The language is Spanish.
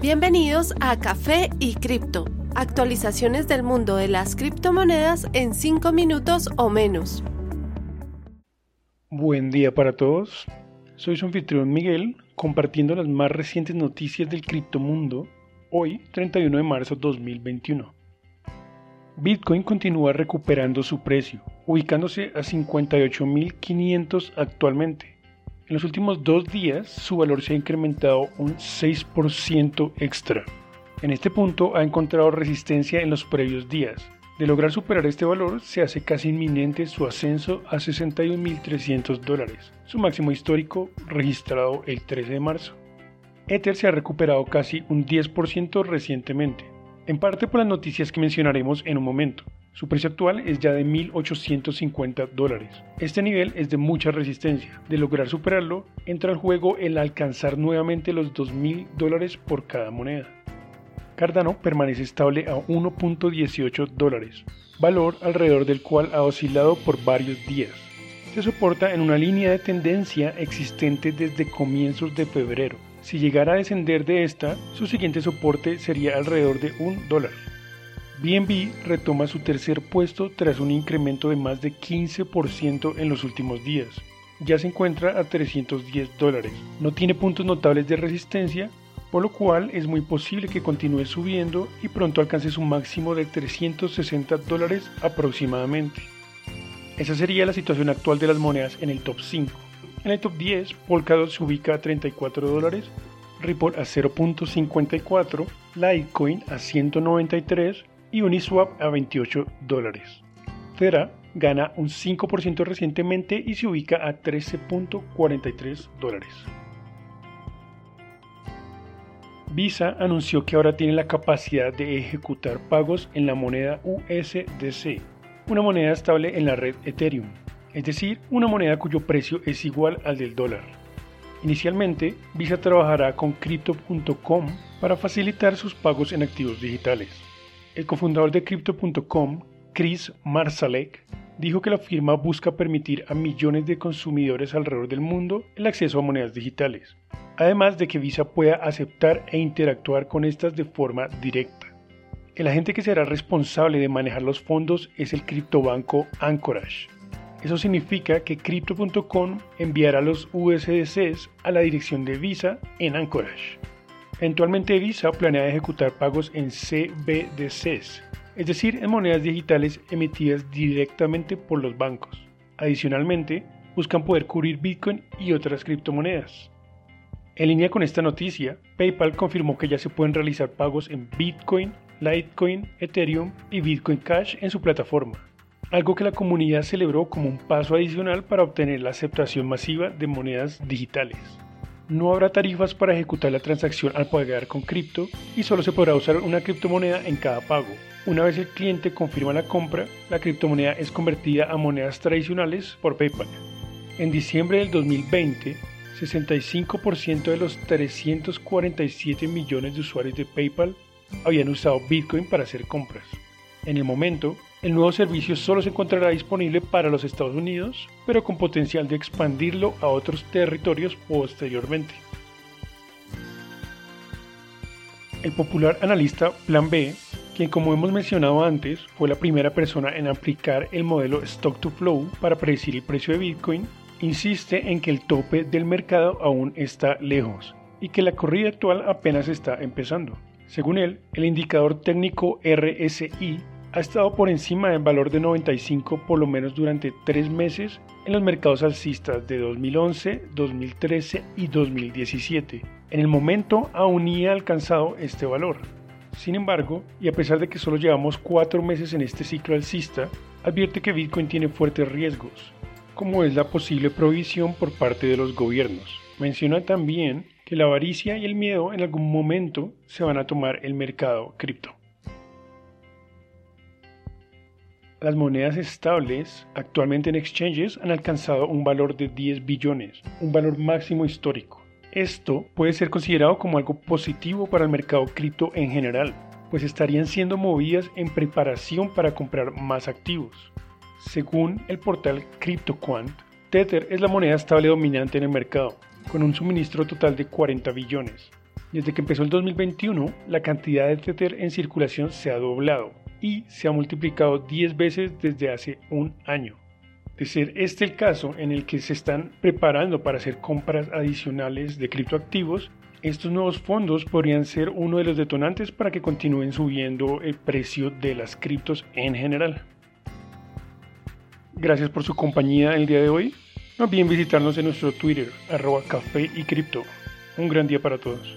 Bienvenidos a Café y Cripto, actualizaciones del mundo de las criptomonedas en 5 minutos o menos. Buen día para todos. Soy su anfitrión Miguel, compartiendo las más recientes noticias del criptomundo, hoy 31 de marzo 2021. Bitcoin continúa recuperando su precio, ubicándose a 58.500 actualmente. En los últimos dos días su valor se ha incrementado un 6% extra. En este punto ha encontrado resistencia en los previos días. De lograr superar este valor, se hace casi inminente su ascenso a 61.300 dólares, su máximo histórico registrado el 13 de marzo. Ether se ha recuperado casi un 10% recientemente, en parte por las noticias que mencionaremos en un momento. Su precio actual es ya de 1.850 dólares. Este nivel es de mucha resistencia. De lograr superarlo, entra al juego el alcanzar nuevamente los 2.000 dólares por cada moneda. Cardano permanece estable a 1.18 dólares, valor alrededor del cual ha oscilado por varios días. Se soporta en una línea de tendencia existente desde comienzos de febrero. Si llegara a descender de esta, su siguiente soporte sería alrededor de un dólar. BNB retoma su tercer puesto tras un incremento de más de 15% en los últimos días. Ya se encuentra a 310 dólares. No tiene puntos notables de resistencia, por lo cual es muy posible que continúe subiendo y pronto alcance su máximo de 360 dólares aproximadamente. Esa sería la situación actual de las monedas en el top 5. En el top 10, Polkadot se ubica a 34 dólares, Ripple a 0.54, Litecoin a 193 y Uniswap a 28 dólares. Fera gana un 5% recientemente y se ubica a 13.43 dólares. Visa anunció que ahora tiene la capacidad de ejecutar pagos en la moneda USDC, una moneda estable en la red Ethereum, es decir, una moneda cuyo precio es igual al del dólar. Inicialmente, Visa trabajará con Crypto.com para facilitar sus pagos en activos digitales. El cofundador de Crypto.com, Chris Marsalek, dijo que la firma busca permitir a millones de consumidores alrededor del mundo el acceso a monedas digitales, además de que Visa pueda aceptar e interactuar con estas de forma directa. El agente que será responsable de manejar los fondos es el criptobanco Anchorage. Eso significa que Crypto.com enviará los USDCs a la dirección de Visa en Anchorage. Eventualmente Visa planea ejecutar pagos en CBDCs, es decir, en monedas digitales emitidas directamente por los bancos. Adicionalmente, buscan poder cubrir Bitcoin y otras criptomonedas. En línea con esta noticia, PayPal confirmó que ya se pueden realizar pagos en Bitcoin, Litecoin, Ethereum y Bitcoin Cash en su plataforma, algo que la comunidad celebró como un paso adicional para obtener la aceptación masiva de monedas digitales. No habrá tarifas para ejecutar la transacción al pagar con cripto y solo se podrá usar una criptomoneda en cada pago. Una vez el cliente confirma la compra, la criptomoneda es convertida a monedas tradicionales por PayPal. En diciembre del 2020, 65% de los 347 millones de usuarios de PayPal habían usado Bitcoin para hacer compras. En el momento, el nuevo servicio solo se encontrará disponible para los Estados Unidos, pero con potencial de expandirlo a otros territorios posteriormente. El popular analista Plan B, quien como hemos mencionado antes fue la primera persona en aplicar el modelo Stock to Flow para predecir el precio de Bitcoin, insiste en que el tope del mercado aún está lejos y que la corrida actual apenas está empezando. Según él, el indicador técnico RSI ha estado por encima del valor de 95 por lo menos durante tres meses en los mercados alcistas de 2011, 2013 y 2017. En el momento aún ni ha alcanzado este valor. Sin embargo, y a pesar de que solo llevamos cuatro meses en este ciclo alcista, advierte que Bitcoin tiene fuertes riesgos, como es la posible provisión por parte de los gobiernos. Menciona también que la avaricia y el miedo en algún momento se van a tomar el mercado cripto. Las monedas estables actualmente en exchanges han alcanzado un valor de 10 billones, un valor máximo histórico. Esto puede ser considerado como algo positivo para el mercado cripto en general, pues estarían siendo movidas en preparación para comprar más activos. Según el portal CryptoQuant, Tether es la moneda estable dominante en el mercado, con un suministro total de 40 billones. Desde que empezó el 2021, la cantidad de Tether en circulación se ha doblado y se ha multiplicado 10 veces desde hace un año. De ser este el caso en el que se están preparando para hacer compras adicionales de criptoactivos, estos nuevos fondos podrían ser uno de los detonantes para que continúen subiendo el precio de las criptos en general. Gracias por su compañía el día de hoy. No olviden visitarnos en nuestro Twitter, arroba café y cripto. Un gran día para todos.